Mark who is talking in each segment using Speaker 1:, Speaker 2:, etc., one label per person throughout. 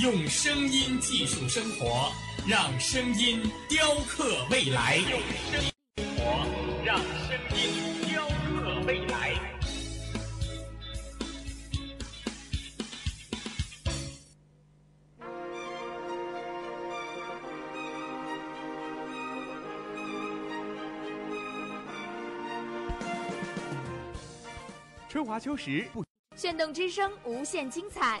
Speaker 1: 用声音技术生活，让声音雕刻未来。用声音活，让声音雕刻未来。
Speaker 2: 春华秋实不
Speaker 3: 炫动之声，无限精彩。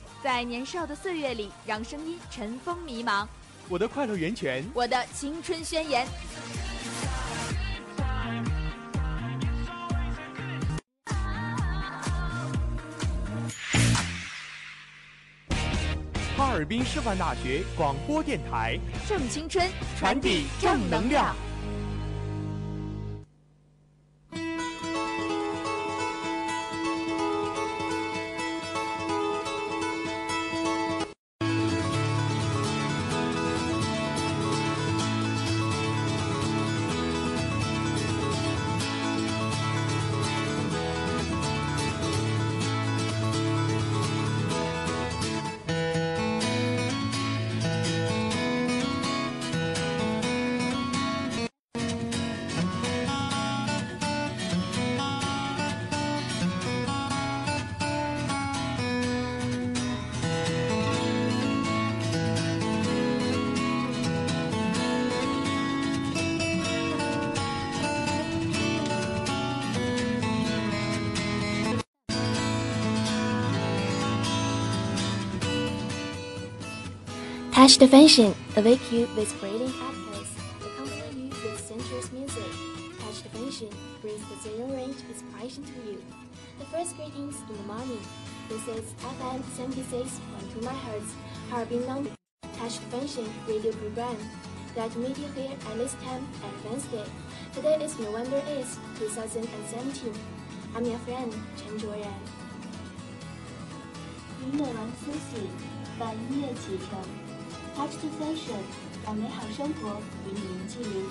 Speaker 3: 在年少的岁月里，让声音尘封迷茫。
Speaker 2: 我的快乐源泉，
Speaker 3: 我的青春宣言。
Speaker 2: 哈尔滨师范大学广播电台，
Speaker 3: 正青春，
Speaker 2: 传递正能量。
Speaker 4: Touch the Fashion, awake you with brilliant actors, accompany you with sensuous music. Touch the Fashion brings the zero range inspiration to you. The first greetings in the morning. This is FM 76.2 MHz, Harbin London. Touch the Fashion radio program. Glad to meet you here at this time at Wednesday. Today is November 8th, 2017. I'm your friend, Chen Zhuoran.
Speaker 5: 音乐玩苏醒，伴音乐启程。 Touch the fashion，让美好生活与你零距离。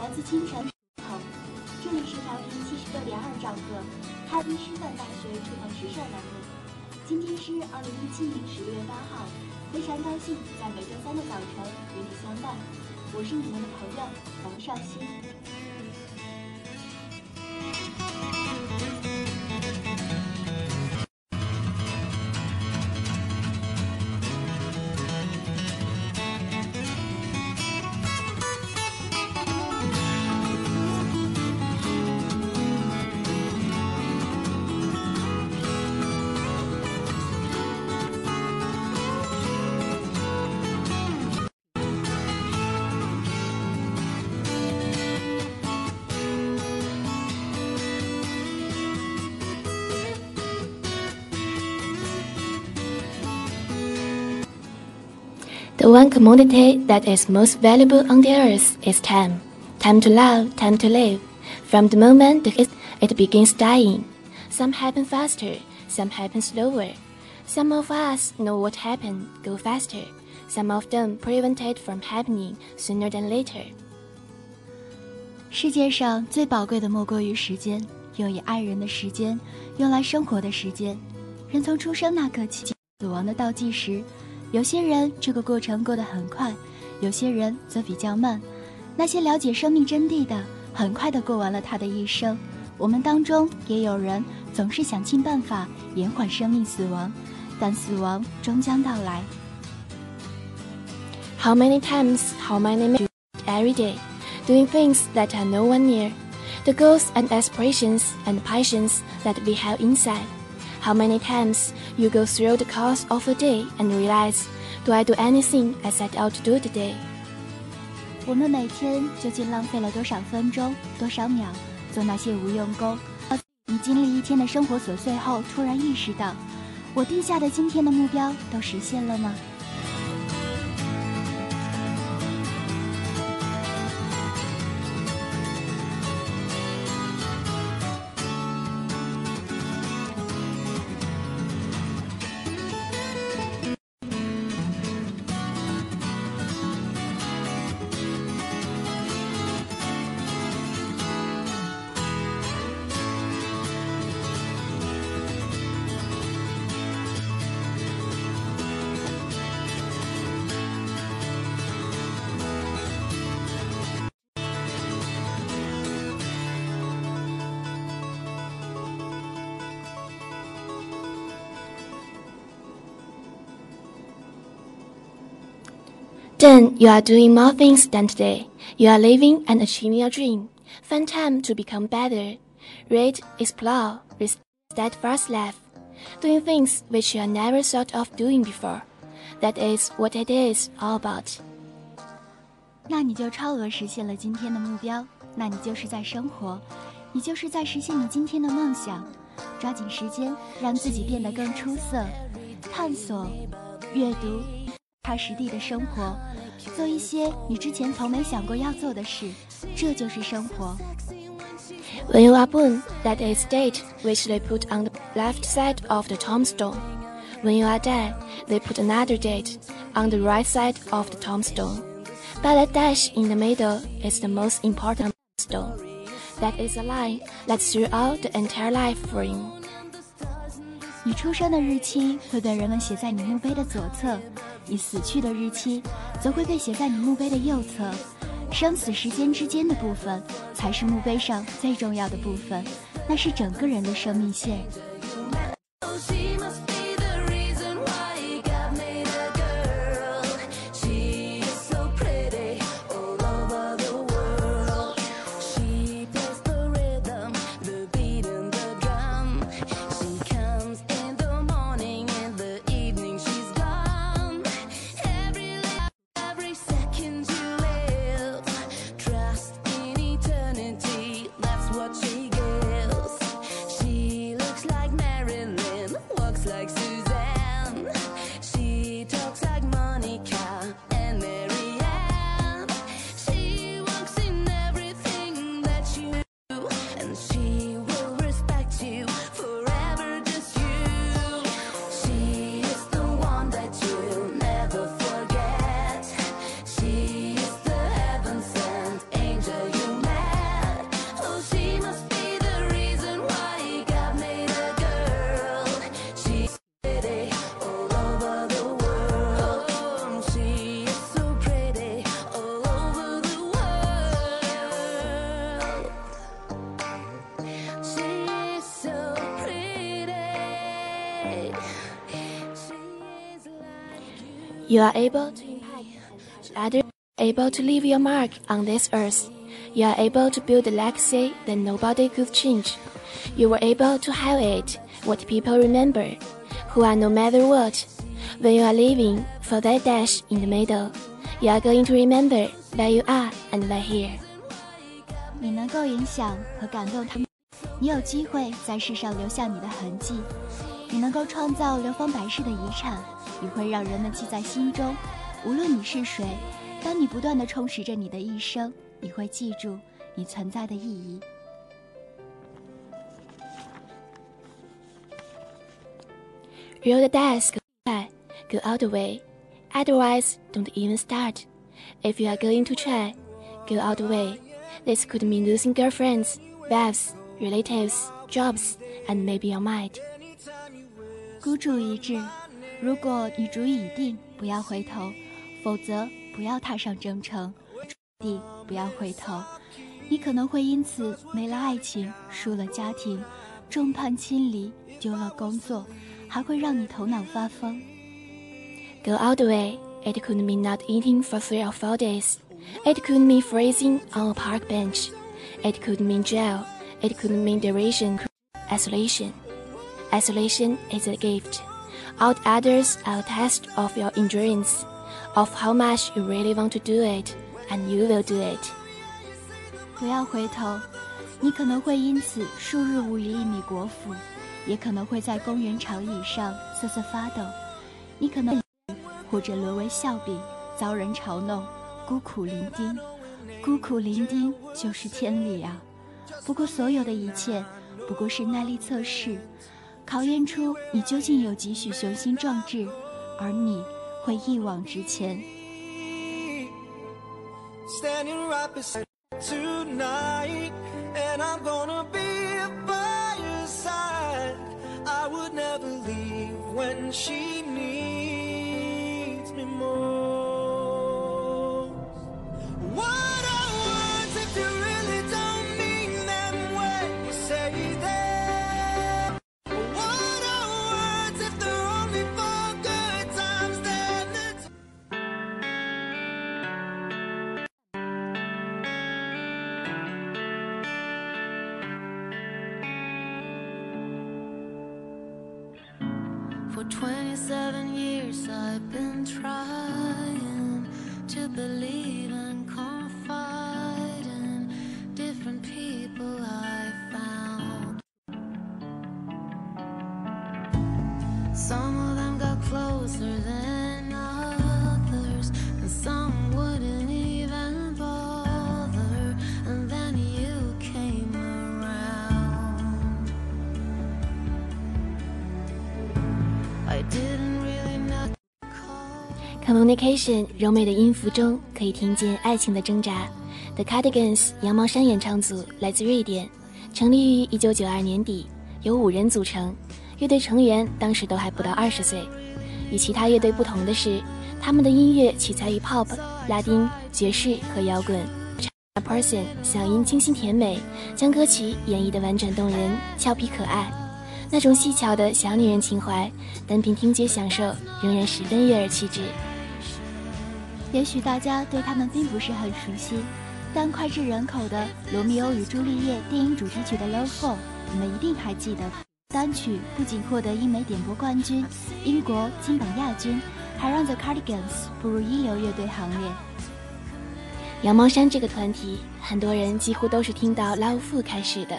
Speaker 5: 来自清晨口，这里是调频七十六点二兆赫，哈尔滨师范大学触碰时尚栏目。今天是二零一七年十月八号，非常高兴在每周三的早晨与你相伴。我是你们的朋友王少熙。
Speaker 4: one commodity that is most valuable on the earth is time. Time to love, time to live. From the moment it, it begins dying, some happen faster, some happen slower. Some of us know what happened, go faster. Some of them prevent it from happening sooner than later.
Speaker 5: 世界上最宝贵的莫过于时间，用以爱人的时间，用来生活的时间。人从出生那刻起，死亡的倒计时。 有些人这个过程过得很快，有些人则比较慢。那些了解生命真谛的，很快地过完了他的一生。我们当中也有人总是想尽办法延缓生命死亡，但死亡终将到来。
Speaker 4: How many times, how many m i n u every day doing things that are no one near, the goals and aspirations and passions that we have inside. How many times you go through the course of a day and realize, do I do anything I set out to do today?
Speaker 5: 我们每天究竟浪费了多少分钟、多少秒做那些无用功？你经历一天的生活琐碎后，突然意识到，我定下的今天的目标都实现了吗
Speaker 4: ？Then you are doing more things than today. You are living and achieving your dream. Find time to become better. Read, explore, with steadfast life. Doing things which you have never thought of doing before. That is what it is all about.
Speaker 5: 那你就超额实现了今天的目标，那你就是在生活，你就是在实现你今天的梦想。抓紧时间，让自己变得更出色，探索、阅读、踏实地的生活， 做一些你之前从没想过要做的事，这就是生活。
Speaker 4: When you are born, that is date which they put on the left side of the tombstone. When you are dead, they put another date on the right side of the tombstone. But that dash in the middle is the most important stone. That is a line that throughout the entire life frame.
Speaker 5: 你出生的日期会被人们写在你墓碑的左侧，你死去的日期则会被写在你墓碑的右侧。生死时间之间的部分，才是墓碑上最重要的部分，那是整个人的生命线。
Speaker 6: You
Speaker 4: are able to impact others, able to leave your mark on this earth. You are able to build a legacy that nobody could change. You were able to highlight what people remember, who are no matter what. When you are living for that dash in the middle, you are going to remember where you are and where here.
Speaker 5: 你能够影响和感动他们，你有机会在世上留下你的痕迹， 你能够创造流芳百世的遗产，你会让人们记在心中。无论你是谁，当你不断的充实着你的一生，你会记住你存在的意义。
Speaker 4: Roll the dice, go by, go all the way. Otherwise, don't even start. If you are going to try, go all the way. This could mean losing girlfriends, wives, relatives, jobs, and maybe your mind.
Speaker 5: 孤注一掷，如果你主已定，不要回头，否则不要踏上征程。地不要回头，你可能会因此没了爱情，输了家庭，众叛亲离，丢了工作，还会让你头脑发疯。
Speaker 4: Go all the way. It could mean not eating for three or four days. It could mean freezing on a park bench. It could mean jail. It could mean duration, isolation. Isolation is a gift. Out others are a test of your endurance, of how much you really want to do it, and you will do it.
Speaker 5: 不要回头，你可能会因此数日无一米果腹，也可能会在公园长椅上瑟瑟发抖，你可能或者沦为笑柄，遭人嘲弄，孤苦伶仃。孤苦伶仃就是天理啊！不过所有的一切，不过是耐力测试，考验出你究竟有几许雄心壮志，而你会一往直前。
Speaker 7: standing
Speaker 4: Communication 柔美的音符中可以听见爱情的挣扎。The Cardigans 羊毛衫演唱组来自瑞典，成立于1992年底，由五人组成。乐队成员当时都还不到二十岁。与其他乐队不同的是，他们的音乐取材于 pop、拉丁、爵士和摇滚。Person 嗓音清新甜美，将歌曲演绎得婉转动人、俏皮可爱。那种细巧的小女人情怀，单凭听觉享受仍然十分悦耳气质。
Speaker 5: 也许大家对他们并不是很熟悉，但脍炙人口的《罗密欧与朱丽叶》电影主题曲的《Love For》，你们一定还记得。单曲不仅获得英美点播冠军、英国金榜亚军，还让 The Cardigans 步入一流乐队行列。
Speaker 4: 羊毛衫这个团体，很多人几乎都是听到《Love Fu》开始的。《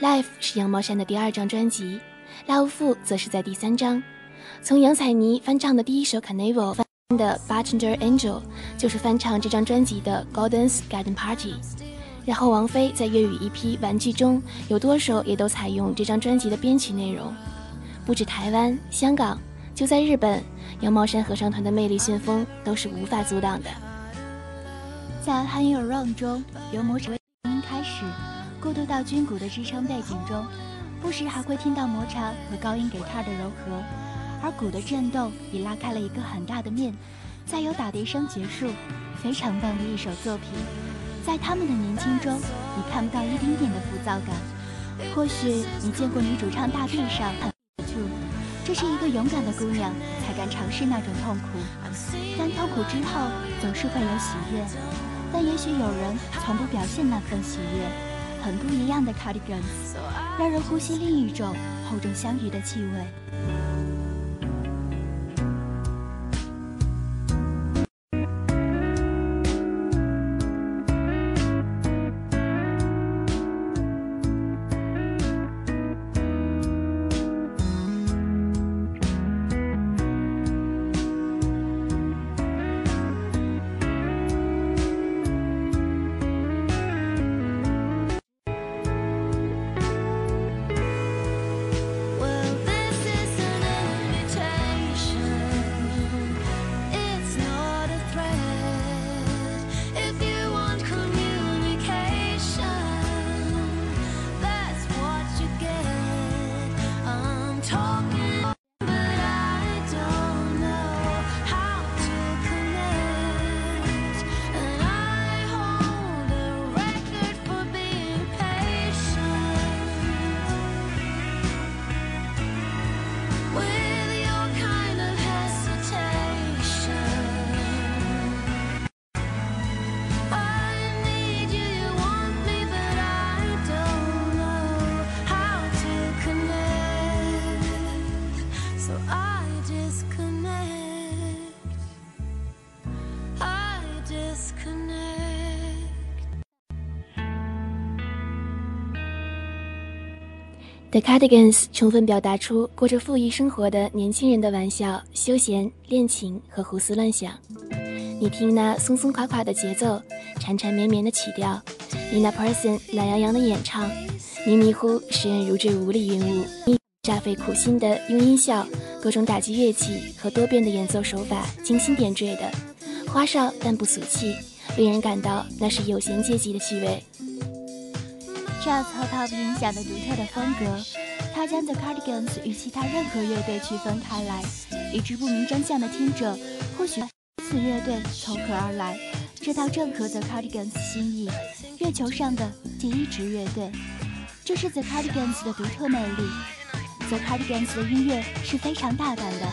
Speaker 4: Life》是羊毛衫的第二张专辑，《Love Fu》则是在第三张。从杨采妮翻唱的第一首《Carnival》翻的《Bartender Angel》，就是翻唱这张专辑的《Golden's Garden Party》。然后王菲在粤语一批《玩具》中有多首也都采用这张专辑的编曲内容。不止台湾、香港，就在日本，羊毛衫合唱团的魅力旋风都是无法阻挡的。
Speaker 5: 在《Hang Your Run》中，由魔长音开始，过渡到军鼓的支撑背景中，不时还会听到魔长和高音 guitar 的柔和，而鼓的震动也拉开了一个很大的面，再由打碟声结束，非常棒的一首作品。在他们的年轻中，你看不到一丁点的浮躁感。或许你见过女主唱大地上很，这是一个勇敢的姑娘才敢尝试那种痛苦，但痛苦之后总是会有喜悦。但也许有人从不表现那份喜悦，很不一样的 Cardigans，让人呼吸另一种厚重香芋的气味。
Speaker 4: The Cardigans 充分表达出过着富裕生活的年轻人的玩笑、休闲、恋情和胡思乱想。你听那松松垮垮的节奏，缠缠绵绵的曲调，Nina Persson 懒洋洋的演唱，迷迷糊使人如坠无里云雾。你煞费苦心的用音效、各种打击乐器和多变的演奏手法精心点缀的，花哨但不俗气，令人感到那是有闲阶级的趣味。
Speaker 5: Jazz 和 Pop 影响的独特的风格，它将 The Cardigans 与其他任何乐队区分开来，以致不明真相的听者或许此乐队从何而来。这倒正合 The Cardigans 心意，月球上的第一支乐队，这是 The Cardigans 的独特魅力。The Cardigans 的音乐是非常大胆的，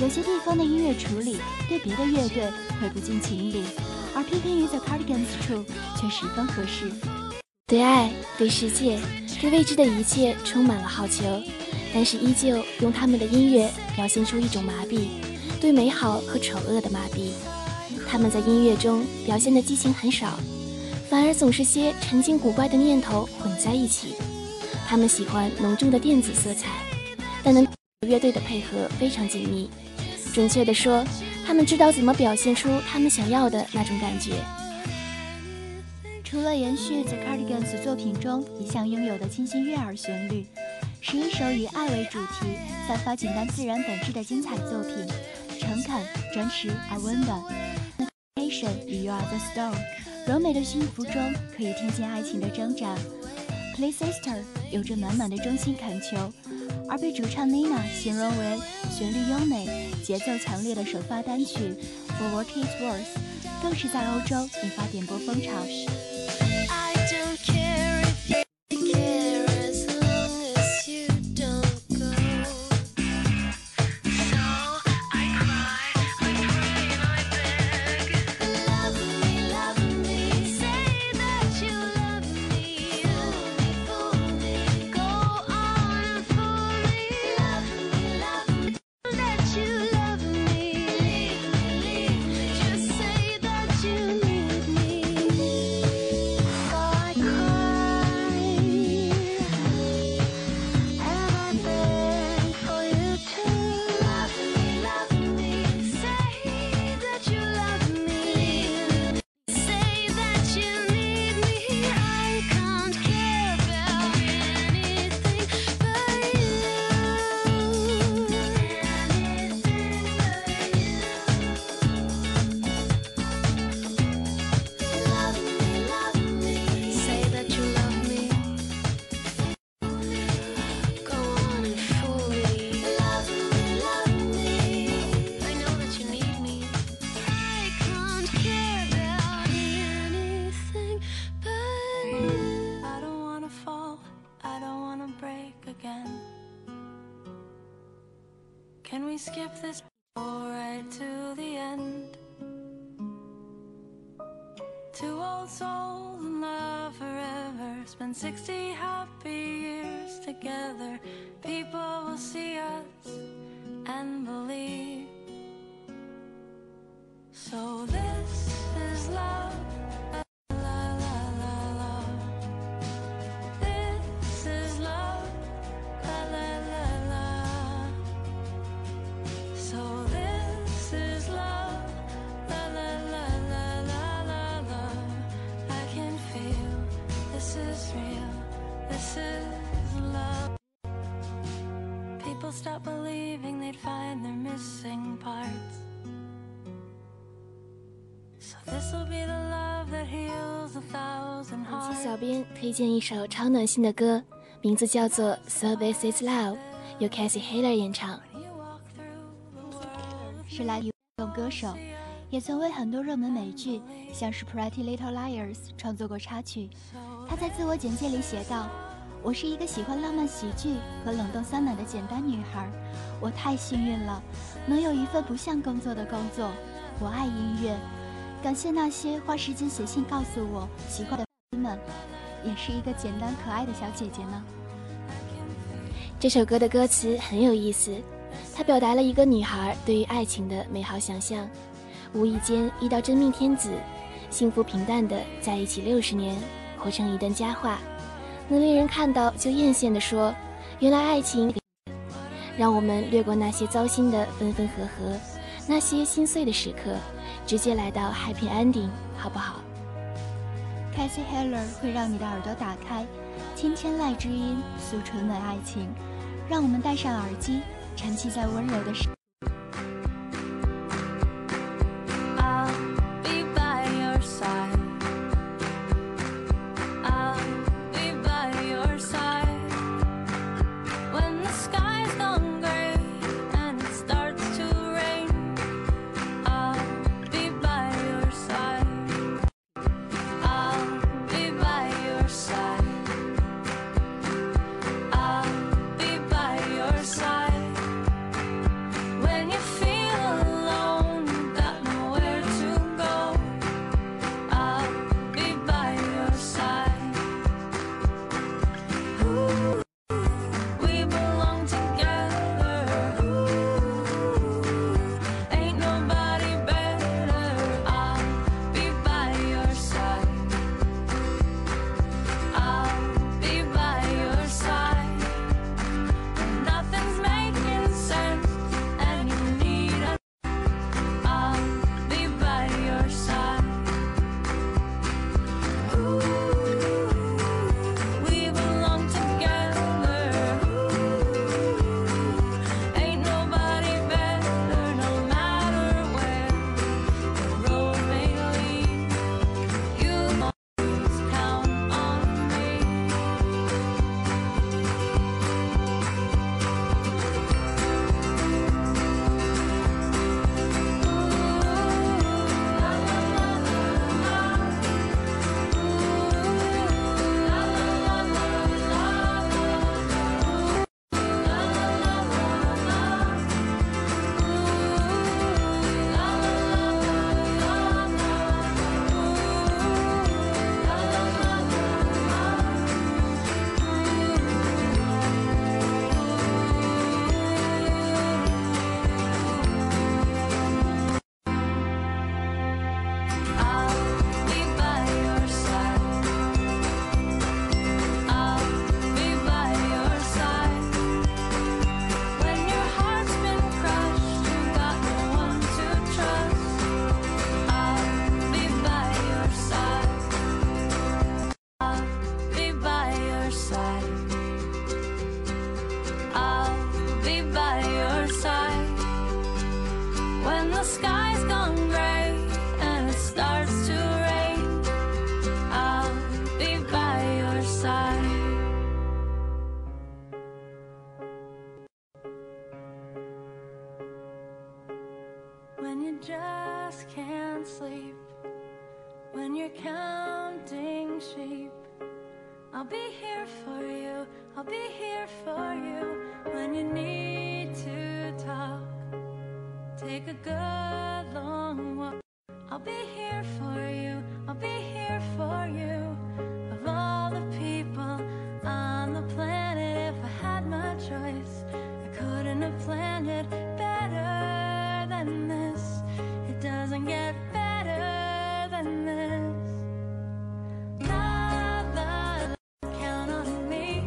Speaker 5: 有些地方的音乐处理对别的乐队会不近情理，而偏偏于 The Cardigans 处却十分合适。
Speaker 4: 对爱、对世界、对未知的一切充满了好求，但是依旧用他们的音乐表现出一种麻痹，对美好和丑恶的麻痹。他们在音乐中表现的激情很少，反而总是些陈经古怪的念头混在一起。他们喜欢浓重的电子色彩，但能乐队的配合非常紧密。准确地说，他们知道怎么表现出他们想要的那种感觉。
Speaker 5: 除了延续 The Cardigans 作品中一向拥有的清新悦耳旋律，是一首以爱为主题、散发简单自然本质的精彩作品，诚恳、真实而温暖。Nation 与 You Are the Storm，柔美的音符中可以听见爱情的挣扎。Play Sister 有着满满的衷心恳求，而被主唱 Nina 形容为旋律优美、节奏强烈的首发单曲 For What It Worth，更是在欧洲引发点播风潮。
Speaker 4: 本期
Speaker 6: hearts.
Speaker 4: 小编推荐一首超暖心的歌，名字叫做《Service Is Love》，由 Cassie Haler 演唱。
Speaker 5: 是来自动歌手，也曾为很多热门美剧，像是《Pretty Little Liars》创作过插曲。他在自我简介里写道：“我是一个喜欢浪漫喜剧和冷冻酸奶的简单女孩，我太幸运了，能有一份不像工作的工作。我爱音乐，感谢那些花时间写信告诉我喜欢的粉丝们，也是一个简单可爱的小姐姐呢。”
Speaker 4: 这首歌的歌词很有意思，它表达了一个女孩对于爱情的美好想象。无意间遇到真命天子，幸福平淡的在一起六十年，活成一段佳话。能令人看到就艳羡的说，原来爱情，让我们略过那些糟心的分分合合，那些心碎的时刻，直接来到 happy ending，好不好
Speaker 6: ？Casey Heller 会让你的耳朵打开，听天籁之音，诉纯美爱情。让我们戴上耳机，沉浸在温柔的
Speaker 8: Take a good long walk. I'll be here for you. I'll be here for you. Of all the people on the planet, if I had my choice, I couldn't have planned it better than this. It doesn't get better than this. La la la, count on me.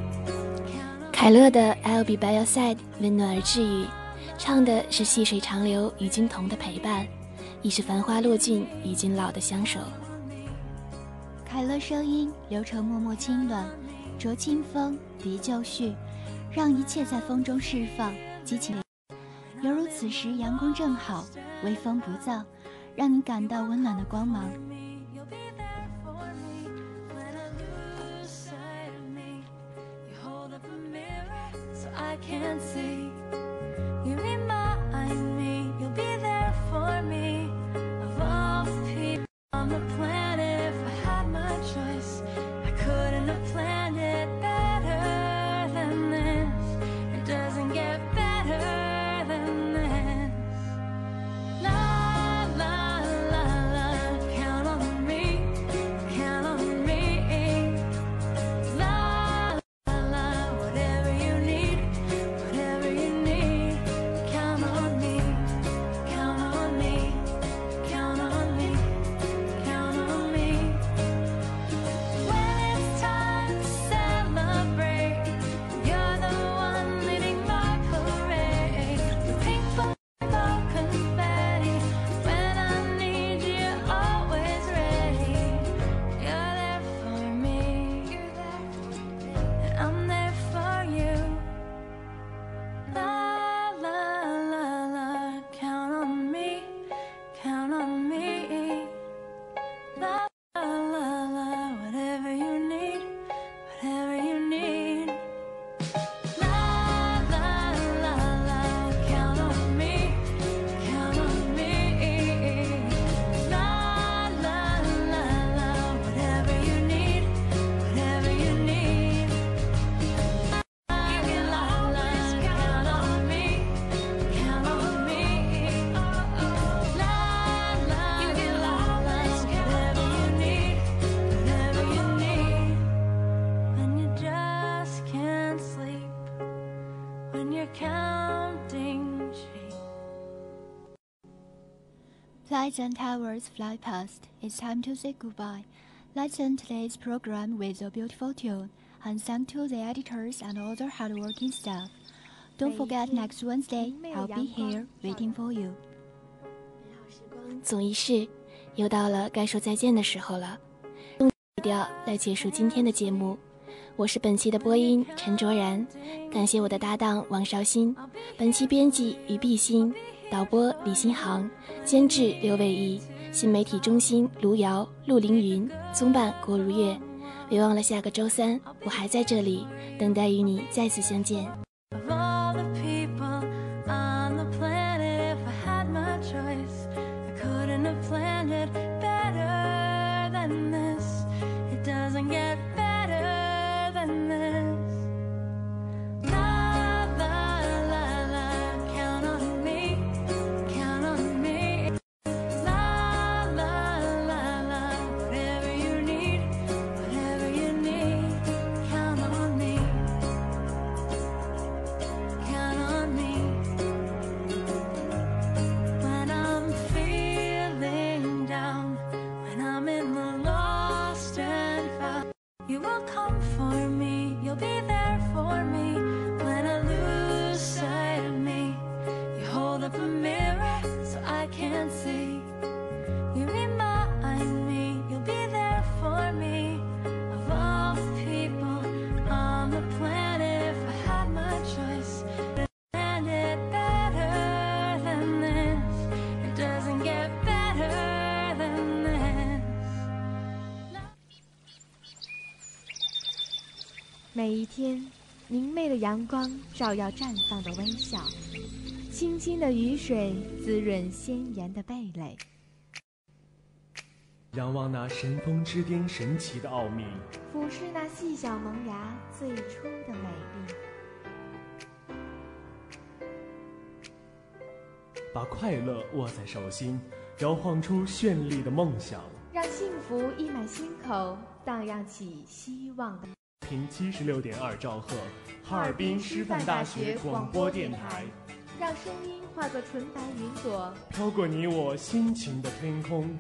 Speaker 8: Count on
Speaker 4: 凯乐的《I'll Be By Your Side》温暖而治愈， 唱的是细水长流与君同的陪伴，亦是繁花落尽与君老的相守。
Speaker 6: 凯乐声音流程脉脉清暖，着清风涤旧绪，让一切在风中释放，激情。犹如此时阳光正好，微风不燥，让你感到温暖的光芒。
Speaker 8: me, you'll be there for me when I lose sight your counting sheep.
Speaker 5: Lights and towers fly past. It's time to say goodbye. Let's end today's program with a beautiful tune, and thank to the editors and other hardworking staff. Don't forget next Wednesday, I'll be here waiting for you.
Speaker 6: 总一逝，又到了该说再见的时候了，用曲调来结束今天的节目。我是本期的播音陈卓然，感谢我的搭档王绍新，本期编辑于碧欣，导播李新航，监制刘伟毅，新媒体中心卢瑶、陆凌云，综办郭如月。别忘了下个周三，我还在这里等待与你再次相见。
Speaker 3: 每一天，明媚的阳光照耀绽放的微笑，清清的雨水滋润鲜艳的蓓蕾。
Speaker 2: 仰望那神峰之巅神奇的奥秘，
Speaker 3: 俯视那细小萌芽最初的美丽。
Speaker 2: 把快乐握在手心，摇晃出绚丽的梦想。
Speaker 3: 让幸福溢满心口，荡漾起希望的。
Speaker 2: 听七十六点二兆赫，哈尔滨师范大学广播电台，
Speaker 3: 让声音化作纯白云朵，
Speaker 2: 飘过你我心情的天空。